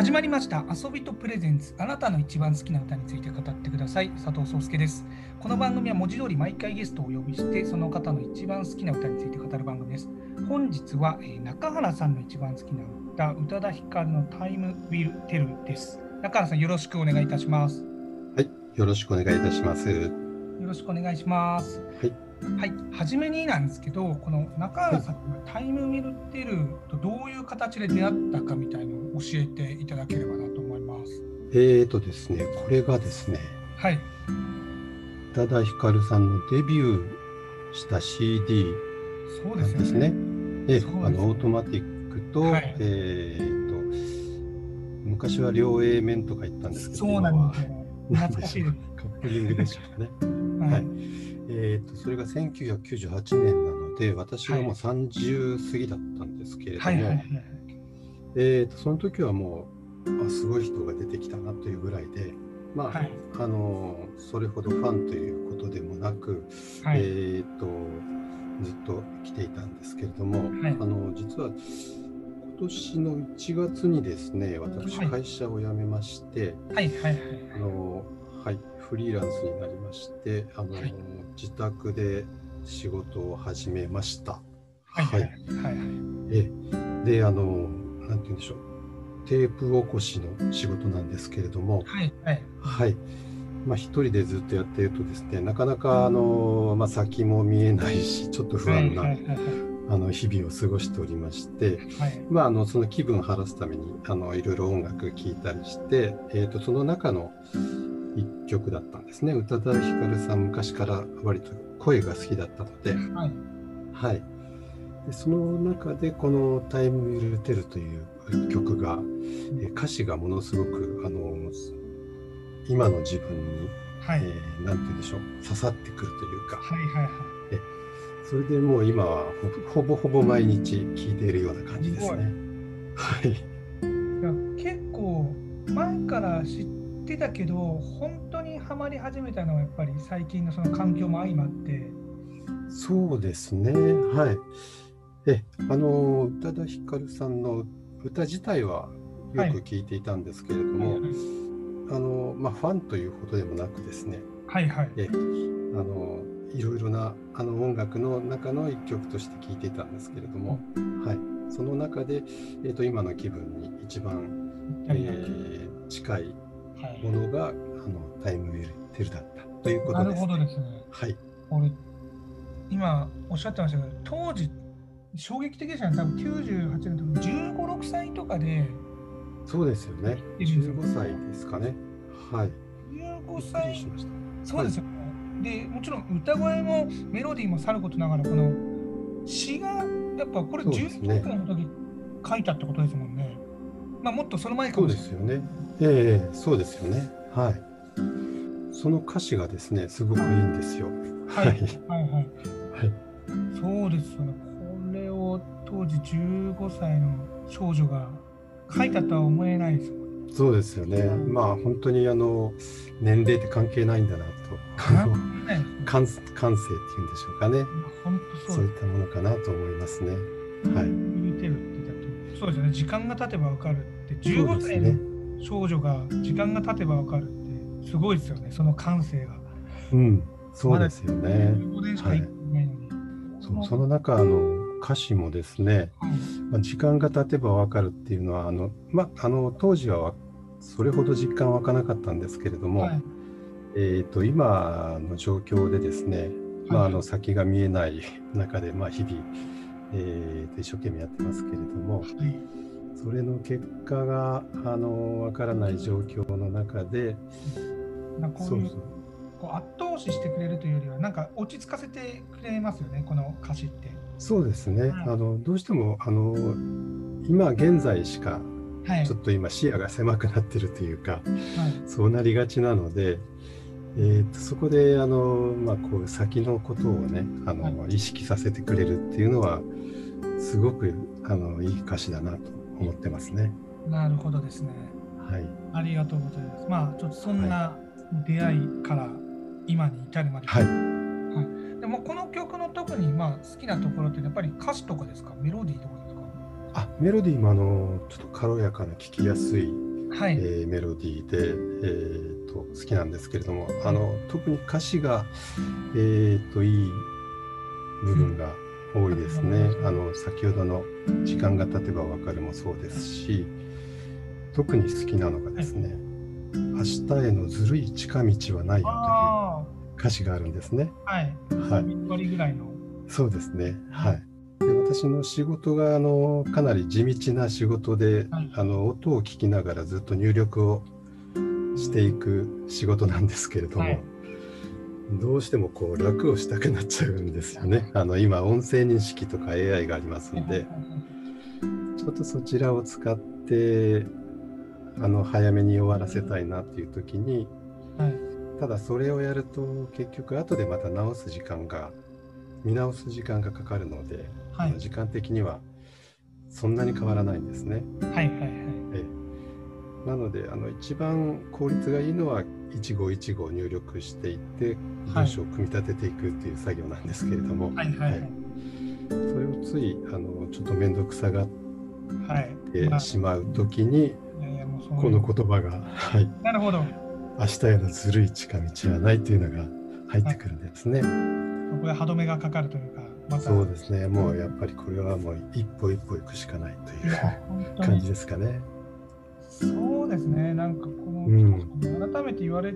始まりました。遊びとプレゼンツ。あなたの一番好きな歌について語ってください。佐藤壮介です。この番組は文字通り毎回ゲストをお呼びしてその方の一番好きな歌について語る番組です。本日は、えー中原さんの一番好きな歌宇多田ヒカルのタイムウィルテルです。中原さんよろしくお願いいたします。はい、よろしくお願いいたします。よろしくお願いします。はい、はい、初めになんですけど、この中原さんがタイムミルテルとどういう形で出会ったかみたいのを教えていただければなと思います。えーとですね、これがですね、はい、宇多田ヒカルさんのデビューした CD そうなんですですよね。ね。あのオートマティックと、はいえーと昔は両 A 面とか言ったんですけど、そうなんですよ。今は懐かしいです。カップリングでしょうかね。は はいい、えーとそれが1998年なので、私はもう30過ぎだったんですけれども、はいはいはい。えーとその時はもうあすごい人が出てきたなというぐらいで、まあはい。あのそれほどファンということでもなく、はい。えーとずっと来ていたんですけれども、はい。あの実は今年の1月にですね私はい。会社を辞めまして、はいはいはい。あのはい、フリーランスになりましてあの、はい。自宅で仕事を始めました。はいはい。はいはい。ええ。であのなんて言うんでしょう。テープ起こしの仕事なんですけれども。はいはい。はい。まあ一人でずっとやっているとですねなかなかあの、まあ、先も見えないしちょっと不安な、はいはいはい。あの日々を過ごしておりまして、はい。まあ、あのその気分を晴らすためにあのいろいろ音楽聴いたりして、えー、とその中の一曲だったんですね。宇多田ヒカルさん昔から割と声が好きだったので。はい。はい、でその中でこの「タイム・ウィル・テル」という曲が、えー歌詞がものすごくあの今の自分に、はいえーなんて言うんでしょう刺さってくるというかはいはいはい。それでもう今はほぼほぼ毎日聴いているような感じですね。はい、いや結構前から知ってたけど本当にハマり始めたのはやっぱり最近のその環境も相まってそうですね。はい。え、あの宇多田ヒカルさんの歌自体はよく聴い。ていたんですけれども、あのまあファンというほどでもなくですね。はいはい。えあのいろいろなあの音楽の中の一曲として聴いていたんですけれども、はい、その中で、えー、と今の気分に一番、えー近いはい。ものがあのタイムウェルテルだったというこなるとです、ほどですね。はい、俺今おっしゃってましたけど当時衝撃的でしたね多分98年とか15、6歳とかでそうですよね。いるんですよ15歳ですかね。はい。び15っくり歳しました。そうですよ、でもちろん歌声もメロディーもさることながらこの詩がやっぱこれそうです19ね歳の時書いたってことですもんね。まあもっとその前かそうもしれない。ですよね。ええそうですよね。はい。その歌詞がですね、すごくいいんですよ。はいはいはい。はい。そうですよね。当時15歳の少女が書いたとは思えないですもんね。そうですよね。まあ本当にあの年齢って関係ないんだなと。感感性っていうんでしょうかね。本当そううそいったものかなと思いますね。はい。見てるってだとそうですよね時間が経てばわかるってそう15歳の少女が時間が経てばわかるってすごいですよねその感性がうん、そうですよね。15年しか生きてないのに、そうその中あの歌詞もですね、はいまあ、時間が経てばわかるっていうのはあのまああの当時はわそれほど実感湧かなかったんですけれども、はいえっ、と今の状況でですね、まああの先が見えない中でまあ日々、えーと一生懸命やってますけれども。はいそれの結果があのわからない状況の中で、なんかこういうこう後押ししてくれるというよりはなんか落ち着かせてくれますよねこの歌詞って。そうですね、はいあのどうしてもあの今現在しかはいちょっと今視野が狭くなってるというか、はいそうなりがちなので、えーとそこであの、まあ、こう先のことをねあの、は意識させてくれるっていうのはすごくあのいい歌詞だなと思ってますね。なるほどですね。はい、ありがとうございます。まあちょっとそんな出会いから今に至るまで。はいでもこの曲の特にまあ好きなところってやっぱり歌詞とかですか？メロディーとかですか？あメロディーもあのちょっと軽やかな聴きやすいはい。えーメロディーで、えーと好きなんですけれどもあの特に歌詞が、えーといい部分が多いですね。うん。あの先ほどの「時間が経てばわかる」もそうですし特に好きなのがですね「明日へのずるい近道はないよ」あという歌詞があるんですね。あ、はい。はい、1割ぐらいの。そうですね。はい。で私の仕事があのかなり地道な仕事で、はいあの音を聞きながらずっと入力をしていく仕事なんですけれども、はいどうしてもこう楽をしたくなっちゃうんですよね。あの今音声認識とか AI がありますので、ちょっとそちらを使ってあの早めに終わらせたいなっていう時に、はい。ただそれをやると結局後でまた直す時間が見直す時間がかかるので、はい。時間的にはそんなに変わらないんですね。はい。はい。はい。ええなのであの一番効率がいいのは一語一語入力していってはい文章を組み立てていくっていう作業なんですけれども、はい。はい。それをついあのちょっと面倒くさがっはい。てまあしまう時に、いやいやもうそういうこの言葉が、はい、なるほど。明日へのずるい近道はないというのが入ってくるんですね。ここで歯止めがかかるというか、また。そうですね。もうやっぱりこれはもう一歩一歩行くしかないという感じですかね。そうですね、なんかこの、うん改めて言われ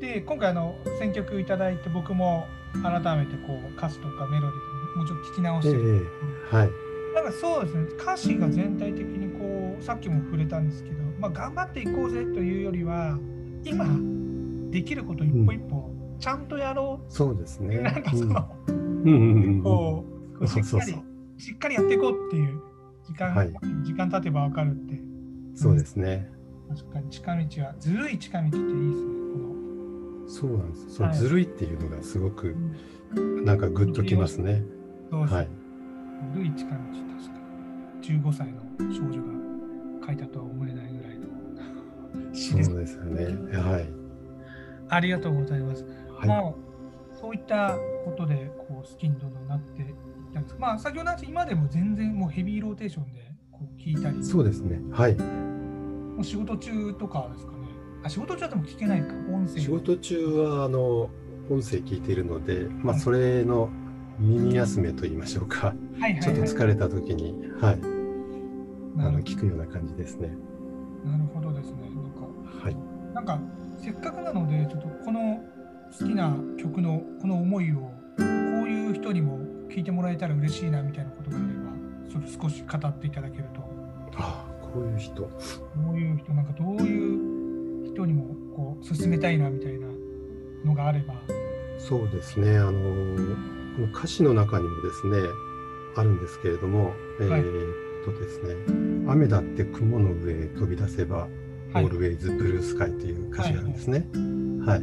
て、今回あの選曲いただいて、僕も改めてこう歌詞とかメロディーもうちょっと聞き直しえて、えはい。なんかそうですね、歌詞が全体的にこう、さっきも触れたんですけど、まあ、頑張っていこうぜというよりは、今できること一歩一歩、ちゃんとやろそうですう、ね。なんかその、うんうんうんうんこう、こうしっかりそうそうそう。しっかりやっていこうっていう時間、はい時間経てばわかるって。そうですね。確かに近道はずるい近道っていいですね。そうなんです。そはいのずるいっていうのがすごこくのなんかグッときますね。そうですはい。ずるい近道確かに15歳の少女が書いたとは思えないぐらいの。そうですよね。はい。ありがとうございます。はい。もうそういったことでこう好きにどんどんなっていったんですまあ先ほど今でも全然もうヘビーローテーションでこう聞いたり、そうですね。はい。もう仕事中とかですかね。あ仕事中でも聞けないか音声。仕事中はあの音声聞いているので、まあはいそれの耳休めと言いましょうか。はいちょっと。疲れた時に、はい、あの聞くような感じですね。なるほどですね。なんかはい。なんかせっかくなのでちょっとこの好きな曲のこの思いをこういう人にも聞いてもらえたら嬉しいなみたいなことがあればちょっと少し語っていただけるとああ、こういう人。どういう人なんかどういう人にもこう勧めたいなみたいなのがあればそうですね。あのこの歌詞の中にもですね、あるんですけれども、えはいーっとですね、雨だって雲の上へ飛び出せば、はい Always Blue Sky という歌詞があるんですね。はい。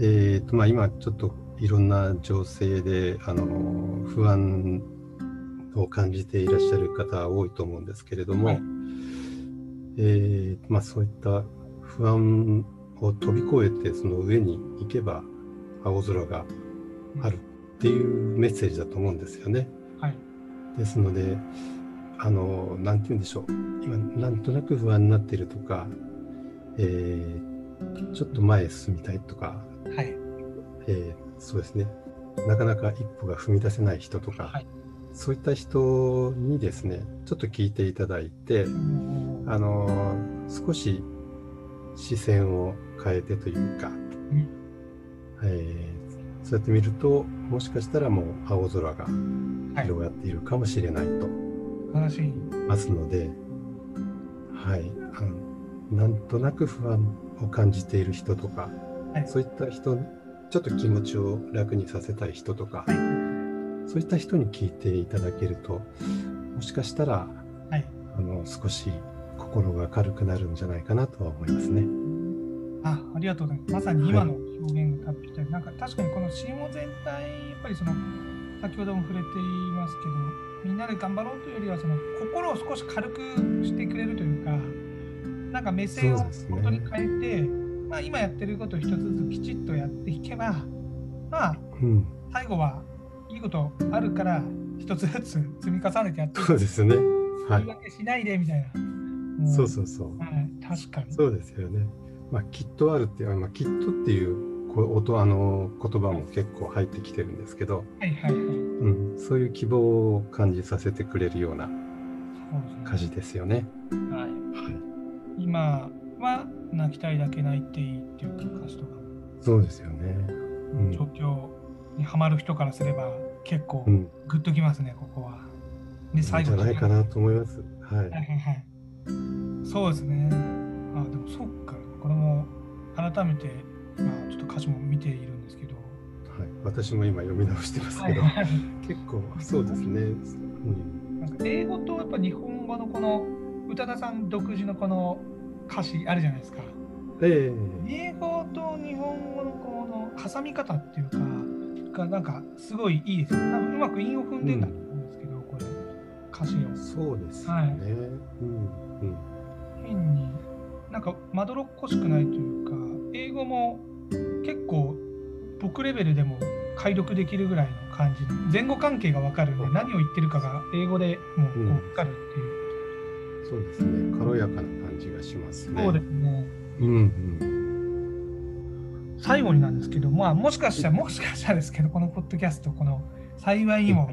えーっと、まあ今ちょっといろんな情勢で、あの、不安を感じていらっしゃる方多いと思うんですけれども、はいえーまあそういった不安を飛び越えてその上に行けば青空があるっていうメッセージだと思うんですよね。はいですので、あの、なんて言うんでしょう。今、なんとなく不安になっているとか、えーちょっと前へ進みたいとか、はい。えーそうですね。なかなか一歩が踏み出せない人とか、はい。そういった人にですね、ちょっと聞いていただいて、あの少し視線を変えてというか、ん。えーそうやって見るともしかしたらもう青空がはい。広がっているかもしれないと話ますので、はい、あのなんとなく不安を感じている人とか、はいそういった人ちょっと気持ちを楽にさせたい人とか、はいそういった人に聞いていただけるともしかしたらはいあの少し心が軽くなるんじゃないかなとは思いますね。あありがとうございます。まさに今の表現がぴったり、なんか確かにこの CM 全体、やっぱりその先ほども触れていますけど、みんなで頑張ろうというよりは、その心を少し軽くしてくれるというか、なんか目線を本当に変えて、まあ、今やってることを一つずつきちっとやっていけば、まあ、うん、最後はいいことあるから、一つずつ 積み重ねてやってそうですね。はい言い。訳しないでみたいな。もそうそうそう。はい、確かに。そうですよね。まあ、きっとあるっていう、まあ、きっとっていうこ音あの言葉も結構入ってきてるんですけど、はいはいはい。うん、そういう希望を感じさせてくれるような歌詞ですよね。はい。はい、今は泣きたいだけ泣いていいっていう歌詞とかも、そうですよね。うん状況にはまる人からすれば結構うん、グッときますね、ここは。で、いいんじゃないかなと思います。はいはい。そうですね。あ、でもそっか。これも改めて、まあ、ちょっと歌詞も見ているんですけど。はい、私も今読み直してますけど、はい結構そうですね。うん、なんか英語とやっぱ日本語のこの宇多田さん独自のこの歌詞あるじゃないですか。ええ英語と日本語のこの挟み方っていうか、がなんかすごいいいですよ。多分うまく韻を踏んでんだと思うんですけど、これ、歌詞を。そうですよね。はいうんうん変になんかまどろっこしくないというか英語も結構僕レベルでも解読できるぐらいの感じの前後関係が分かるんでうん何を言ってるかが英語でもう分かるっていう、そうですね。軽やかな感じがしますね。そうですねうんうん。最後になんですけどまあもしかしたらもしかしたらですけどこのポッドキャストこの幸いにも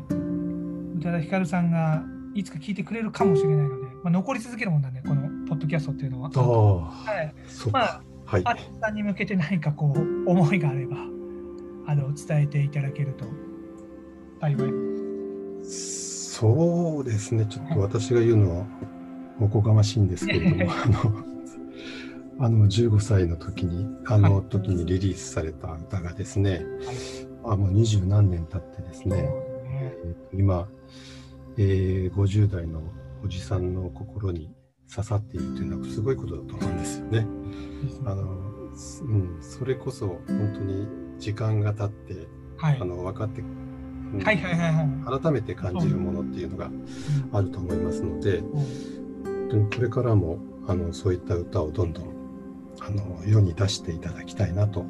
宇多田ヒカルさんがいつか聞いてくれるかもしれないので、まあ、残り続けるもんなんでこのポッドキャストっていうのは。はいそうかまあ。はい。さんに向けて何かこう思いがあればあの伝えていただけると幸い。そうですね。ちょっと私が言うのはおこがましいんですけれども、あの、あの15歳の時に、あの時にリリースされた歌がですね、あもう二十何年経ってですね、えーと今、えー50代のおじさんの心に刺さっているというのはすごいことだと思うんですよね。あの、すうん、それこそ本当に時間が経って、はいあの分かって、うんはいはいはいはい。改めて感じるものっていうのがあると思いますので、うん本当にこれからもあのそういった歌をどんどんあの世に出していただきたいなと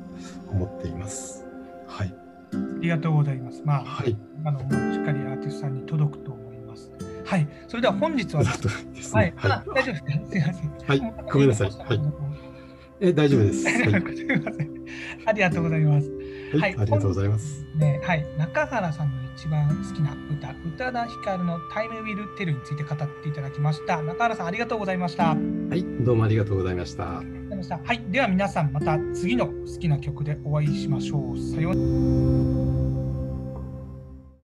思っています。はい。ありがとうございます。まあ、はい。あのしっかりアーティストさんに届くと思います。はい。それでは本日はね。。はいあ。大丈夫ですか？すいません。はいごめんなさいはいえ大丈夫です。はい。はすいません。ありがとうございます。い、はいありがとうございます。ね、はい、中原さんの一番好きな歌、宇多田ヒカルのタイムウィルテルについて語っていただきました。中原さん、ありがとうございました。はい、どうもありがとうございました。ありがとうございましたはい、では皆さんまた次の好きな曲でお会いしましょう。さようなら。